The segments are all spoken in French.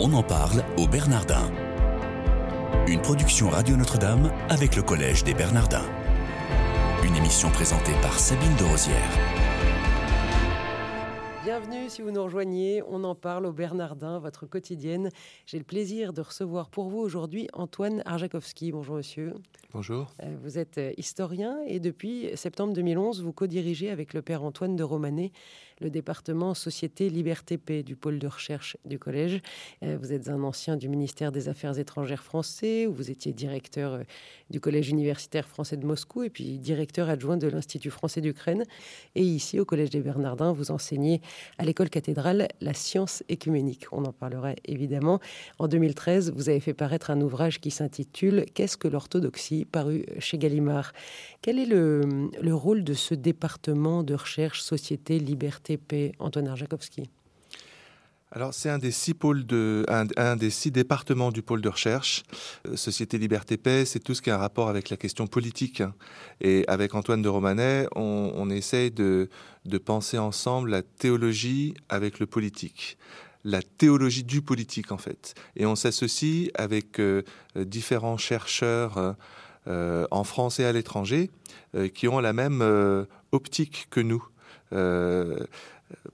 On en parle au Bernardin. Une production Radio Notre-Dame avec le Collège des Bernardins. Une émission présentée par Sabine de Rosière. Bienvenue si vous nous rejoignez. On en parle au Bernardin, votre quotidienne. J'ai le plaisir de recevoir pour vous aujourd'hui Antoine Arjakovski. Bonjour monsieur. Bonjour. Euh, vous êtes euh, historien et depuis septembre 2011, vous co-dirigez avec le père Antoine de Romanet le département Société Liberté Paix du pôle de recherche du collège. Euh, vous êtes un ancien du ministère des Affaires étrangères français, où vous étiez directeur du collège universitaire français de Moscou et puis directeur adjoint de l'Institut français d'Ukraine. Et ici, au collège des Bernardins, vous enseignez à l'école cathédrale la science écuménique. On en parlera évidemment. En 2013, vous avez fait paraître un ouvrage qui s'intitule Qu'est-ce que l'orthodoxie? Paru chez Gallimard. Quel est le, le rôle de ce département de recherche Société Liberté TP, Antoine Arjakovski alors, c'est un des six pôles de, un, des six départements du pôle de recherche. Euh, Société Liberté Paix, c'est tout ce qui a un rapport avec la question politique. Et avec Antoine de Romanet, on, essaye de, de penser ensemble la théologie avec le politique la théologie du politique en fait. Et on s'associe avec euh, différents chercheurs euh, en France et à l'étranger euh, qui ont la même euh, optique que nous. Euh,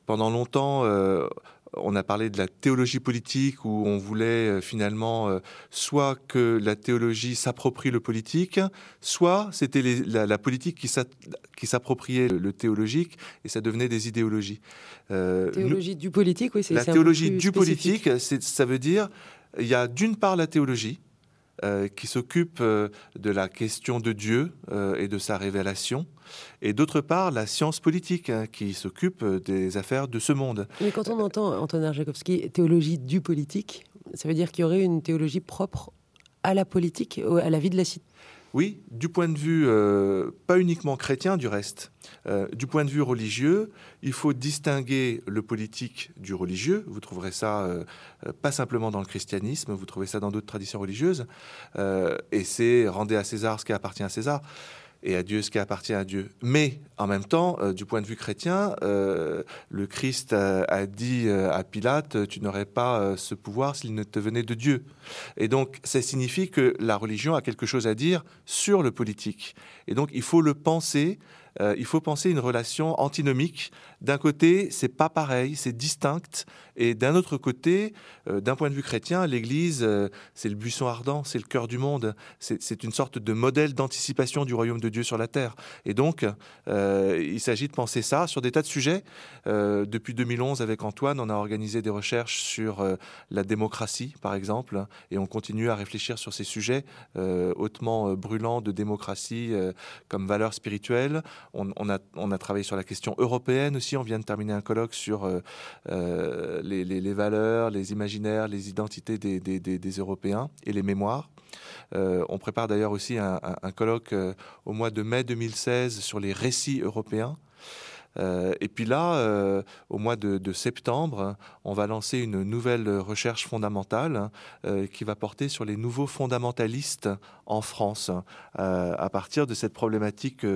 pendant longtemps, euh, on a parlé de la théologie politique où on voulait euh, finalement soit que la théologie s'approprie le politique, soit c'était la, la, politique qui s'appropriait le, le, théologique et ça devenait des idéologies. Euh, théologie nous, du politique, oui, c'est La théologie du spécifique. politique, ça veut dire il y a d'une part la théologie euh, qui s'occupe euh, de la question de Dieu euh, et de sa révélation, et d'autre part la science politique hein, qui s'occupe des affaires de ce monde. Mais quand on entend Antonin Arjakovski théologie du politique, ça veut dire qu'il y aurait une théologie propre à la politique, à la vie de la cité oui, du point de vue euh, pas uniquement chrétien du reste, euh, du point de vue religieux, il faut distinguer le politique du religieux. Vous trouverez ça euh, pas simplement dans le christianisme, vous trouvez ça dans d'autres traditions religieuses. Et c'est rendez à César ce qui appartient à César et à Dieu ce qui appartient à Dieu. Mais en même temps, euh, du point de vue chrétien, euh, le Christ a, dit euh, à Pilate, tu n'aurais pas ce pouvoir s'il ne te venait de Dieu. Et donc, ça signifie que la religion a quelque chose à dire sur le politique. Et donc, il faut le penser euh, il faut penser une relation antinomique. D'un côté, c'est pas pareil, c'est distinct, et d'un autre côté, euh, d'un point de vue chrétien, l'Église, euh, c'est le buisson ardent, c'est le cœur du monde, c'est une sorte de modèle d'anticipation du royaume de Dieu sur la terre. Et donc, il s'agit de penser ça sur des tas de sujets. Depuis 2011, avec Antoine, on a organisé des recherches sur la démocratie, par exemple, et on continue à réfléchir sur ces sujets hautement brûlants de démocratie comme valeur spirituelle on, a, travaillé sur la question européenne aussi. On vient de terminer un colloque sur euh, euh, les, valeurs, les imaginaires, les identités des, Européens et les mémoires. Euh, on prépare d'ailleurs aussi un, colloque au mois de mai 2016 sur les récits européens. Euh, et puis là, euh, au mois de, septembre, on va lancer une nouvelle recherche fondamentale euh, qui va porter sur les nouveaux fondamentalistes en France, à partir de cette problématique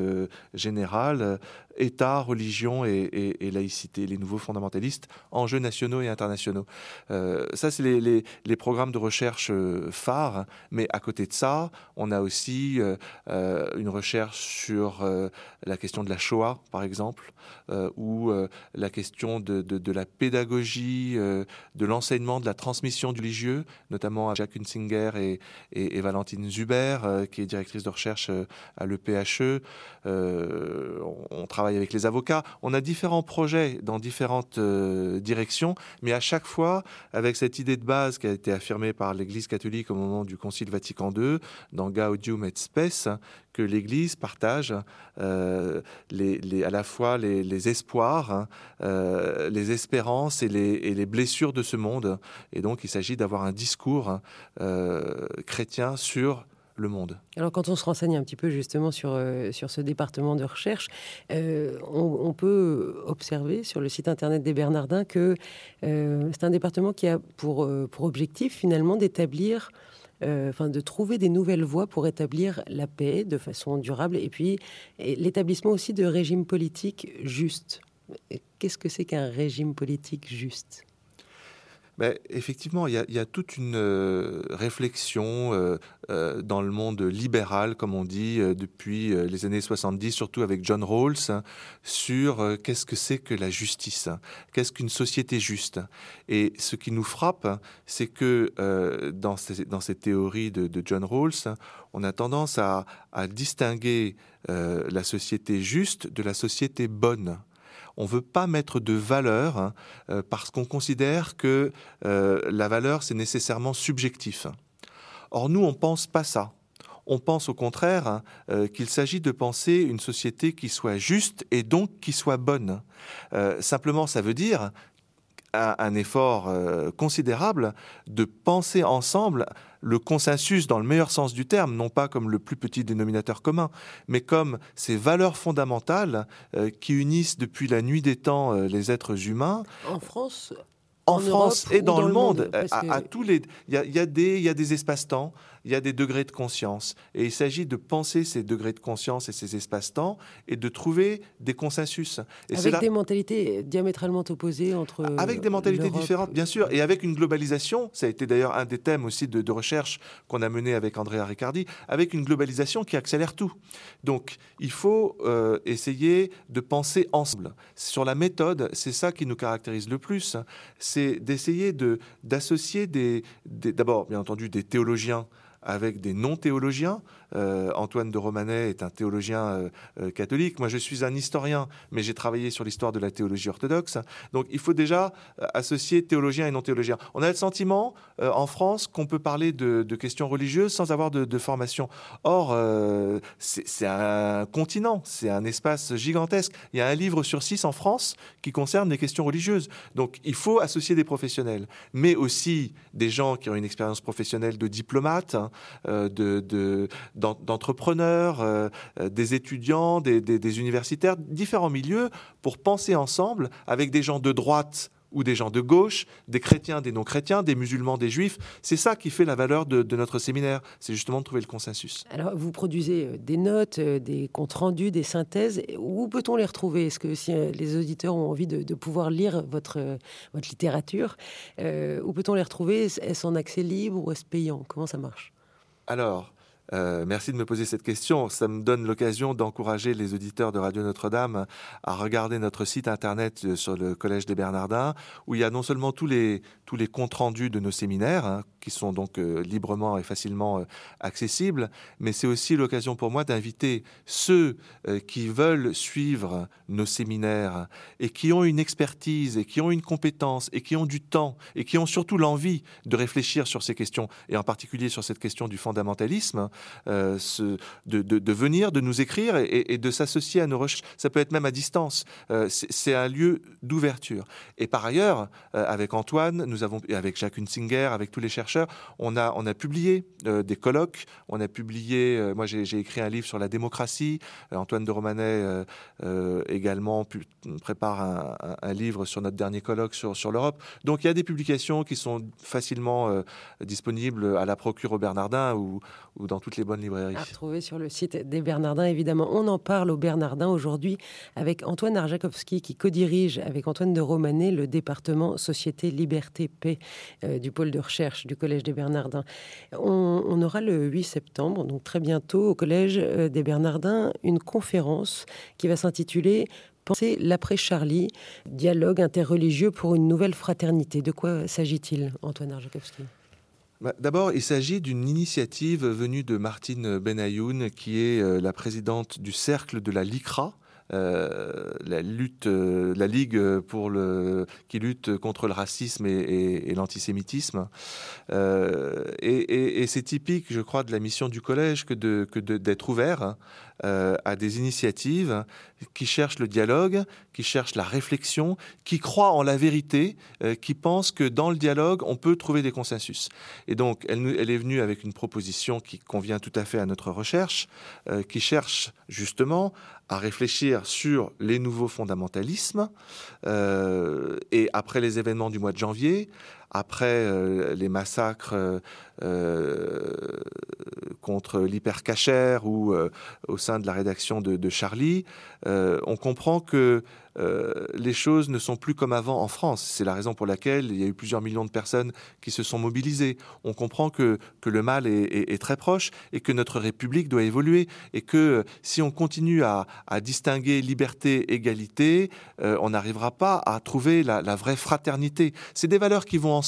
générale État, religion et, laïcité, les nouveaux fondamentalistes, enjeux nationaux et internationaux. Euh, ça, c'est les, programmes de recherche euh, phares, mais à côté de ça, on a aussi euh, une recherche sur la question de la Shoah, par exemple, ou la question de, la pédagogie, de l'enseignement, de la transmission du religieux, notamment à Jacques Hunsinger et, et Valentine Zuber, qui est directrice de recherche à l'EPHE. on travaille avec les avocats. On a différents projets dans différentes euh, directions, mais à chaque fois avec cette idée de base qui a été affirmée par l'Église catholique au moment du Concile Vatican II, dans Gaudium et Spes, que l'Église partage euh, les, à la fois les, espoirs, hein, euh, les espérances et les, blessures de ce monde. Et donc, il s'agit d'avoir un discours euh, chrétien sur le monde. Alors quand on se renseigne un petit peu justement sur, euh, sur ce département de recherche, euh, on, peut observer sur le site internet des Bernardins que euh, c'est un département qui a pour, pour objectif finalement d'établir enfin de trouver des nouvelles voies pour établir la paix de façon durable et puis l'établissement aussi de régimes politiques justes. Qu'est-ce que c'est qu'un régime politique juste? Effectivement, il y, a, toute une euh, réflexion euh, euh, dans le monde libéral, comme on dit, depuis les années 70, surtout avec John Rawls, hein, sur qu'est-ce que c'est que la justice, hein, qu'est-ce qu'une société juste. Et ce qui nous frappe, hein, c'est que dans, ces, dans cette théorie de, John Rawls, on a tendance à distinguer la société juste de la société bonne on ne veut pas mettre de valeur hein, euh, parce qu'on considère que euh, la valeur, c'est nécessairement subjectif. Or, nous, on ne pense pas ça. On pense au contraire hein, euh, qu'il s'agit de penser une société qui soit juste et donc qui soit bonne. simplement, ça veut dire un, effort considérable de penser ensemble le consensus dans le meilleur sens du terme, non pas comme le plus petit dénominateur commun, mais comme ces valeurs fondamentales euh, qui unissent depuis la nuit des temps euh, les êtres humains. En France en, France et dans, le monde, à, tous les, il y a, y y des espaces-temps, il y a des degrés de conscience, et il s'agit de penser ces degrés de conscience et ces espaces-temps et de trouver des consensus. Et avec des mentalités diamétralement opposées entre. Avec des mentalités différentes, bien sûr, et avec une globalisation. Ça a été d'ailleurs un des thèmes aussi de, de recherche qu'on a mené avec Andrea Riccardi, avec une globalisation qui accélère tout. Donc, il faut euh, essayer de penser ensemble. Sur la méthode, c'est ça qui nous caractérise le plus c'est d'essayer de, d'associer des, d'abord, bien entendu, des théologiens avec des non-théologiens. Euh, Antoine de Romanet est un théologien euh, euh, catholique. Moi, je suis un historien, mais j'ai travaillé sur l'histoire de la théologie orthodoxe. Donc, il faut déjà associer théologiens et non-théologiens. On a le sentiment, en France, qu'on peut parler de, questions religieuses sans avoir de, formation. Or, c'est un continent, c'est un espace gigantesque. Il y a un livre sur six en France qui concerne les questions religieuses. Donc, il faut associer des professionnels, mais aussi des gens qui ont une expérience professionnelle de diplomate, hein, euh, d'entrepreneurs, euh, euh, des étudiants, des, universitaires, différents milieux, pour penser ensemble avec des gens de droite ou des gens de gauche, des chrétiens, des non-chrétiens, des musulmans, des juifs. C'est ça qui fait la valeur de, notre séminaire, c'est justement de trouver le consensus. Alors, vous produisez des notes, des comptes rendus, des synthèses. Où peut-on les retrouver? Est-ce que si les auditeurs ont envie de, pouvoir lire votre, votre littérature, où peut-on les retrouver? Est-ce en accès libre ou est-ce payant? Comment ça marche? Alors, euh, merci de me poser cette question. Ça me donne l'occasion d'encourager les auditeurs de Radio Notre-Dame à regarder notre site internet euh, sur le Collège des Bernardins, où il y a non seulement tous les, tous les comptes rendus de nos séminaires, hein, qui sont donc euh, librement et facilement accessibles, mais c'est aussi l'occasion pour moi d'inviter ceux qui veulent suivre nos séminaires et qui ont une expertise et qui ont une compétence et qui ont du temps et qui ont surtout l'envie de réfléchir sur ces questions, et en particulier sur cette question du fondamentalisme euh, de, venir, de nous écrire et, de s'associer à nos recherches. Ça peut être même à distance. Euh, c'est un lieu d'ouverture. Et par ailleurs, euh, avec Antoine, nous avons, avec Jacques Hunsinger, avec tous les chercheurs, on a, on a publié des colloques, on a publié, moi j'ai écrit un livre sur la démocratie, Antoine de Romanet également prépare un, livre sur notre dernier colloque sur, sur l'Europe. Donc il y a des publications qui sont facilement disponibles à la procure au Bernardin ou, ou dans toutes les bonnes librairies. À retrouver sur le site des Bernardins, évidemment. On en parle aux Bernardins aujourd'hui avec Antoine Arjakovski qui co-dirige avec Antoine de Romanet le département Société, Liberté, Paix euh, du pôle de recherche du Collège des Bernardins. On, aura le 8 septembre, donc très bientôt, au Collège euh, des Bernardins, une conférence qui va s'intituler Penser l'après-Charlie, dialogue interreligieux pour une nouvelle fraternité. De quoi s'agit-il, Antoine Arjakovski bah, d'abord, il s'agit d'une initiative venue de Martine Benayoun, qui est euh, la présidente du cercle de la LICRA, euh, la lutte, euh, la ligue pour le qui lutte contre le racisme et, l'antisémitisme. et, c'est typique, je crois, de la mission du collège que de d'être ouvert euh, à des initiatives qui cherchent le dialogue, qui cherchent la réflexion, qui croient en la vérité, euh, qui pensent que dans le dialogue, on peut trouver des consensus. Et donc, elle, elle est venue avec une proposition qui convient tout à fait à notre recherche, euh, qui cherche justement à réfléchir sur les nouveaux fondamentalismes, et après les événements du mois de janvier, après les massacres contre l'hypercachère ou au sein de la rédaction de, Charlie, on comprend que euh, les choses ne sont plus comme avant en France. C'est la raison pour laquelle il y a eu plusieurs millions de personnes qui se sont mobilisées. On comprend que, que le mal est, très proche et que notre République doit évoluer et que si on continue à, distinguer liberté, égalité, euh, on n'arrivera pas à trouver la, la vraie fraternité. C'est des valeurs qui vont ensemble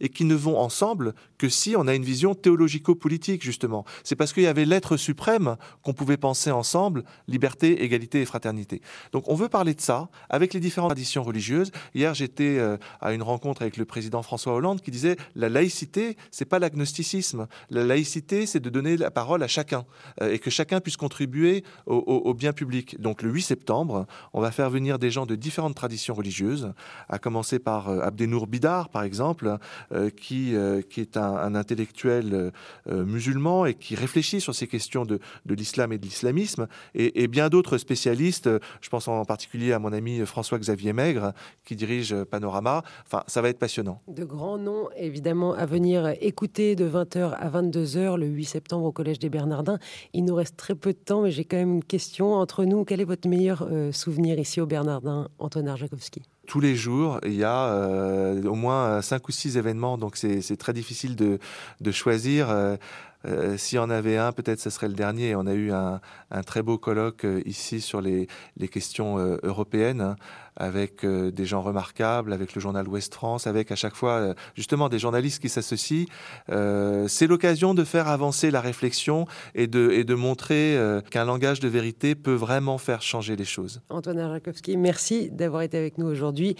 et qui ne vont ensemble que si on a une vision théologico-politique, justement. C'est parce qu'il y avait l'être suprême qu'on pouvait penser ensemble liberté, égalité et fraternité. Donc on veut parler de ça avec les différentes traditions religieuses. Hier, j'étais euh, à une rencontre avec le président François Hollande qui disait la laïcité, c'est pas l'agnosticisme. La laïcité, c'est de donner la parole à chacun euh, et que chacun puisse contribuer au, bien public. Donc le 8 septembre, on va faire venir des gens de différentes traditions religieuses, à commencer par euh, Abdenour Bidar, par exemple, qui, qui est un, intellectuel musulman et qui réfléchit sur ces questions de, l'islam et de l'islamisme, et, bien d'autres spécialistes. Je pense en particulier à mon ami François-Xavier Maigre, qui dirige Panorama. Enfin, ça va être passionnant. De grands noms, évidemment, à venir écouter de 20h à 22h le 8 septembre au Collège des Bernardins. Il nous reste très peu de temps, mais j'ai quand même une question. Entre nous, quel est votre meilleur euh, souvenir ici au Bernardin, Antoine Arjakovski tous les jours, il y a euh, au moins cinq ou six événements, donc c'est très difficile de, de choisir. Euh, euh, S'il y en avait un, peut-être ce serait le dernier. On a eu un, très beau colloque euh, ici sur les, questions euh, européennes, hein, avec des gens remarquables, avec le journal Ouest France, avec à chaque fois justement des journalistes qui s'associent. C'est l'occasion de faire avancer la réflexion et de, montrer qu'un langage de vérité peut vraiment faire changer les choses. Antoine Rakowski, merci d'avoir été avec nous aujourd'hui.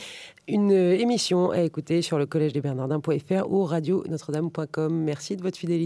Une émission à écouter sur le collège des Bernardins.fr ou radio notre-dame.com. Merci de votre fidélité.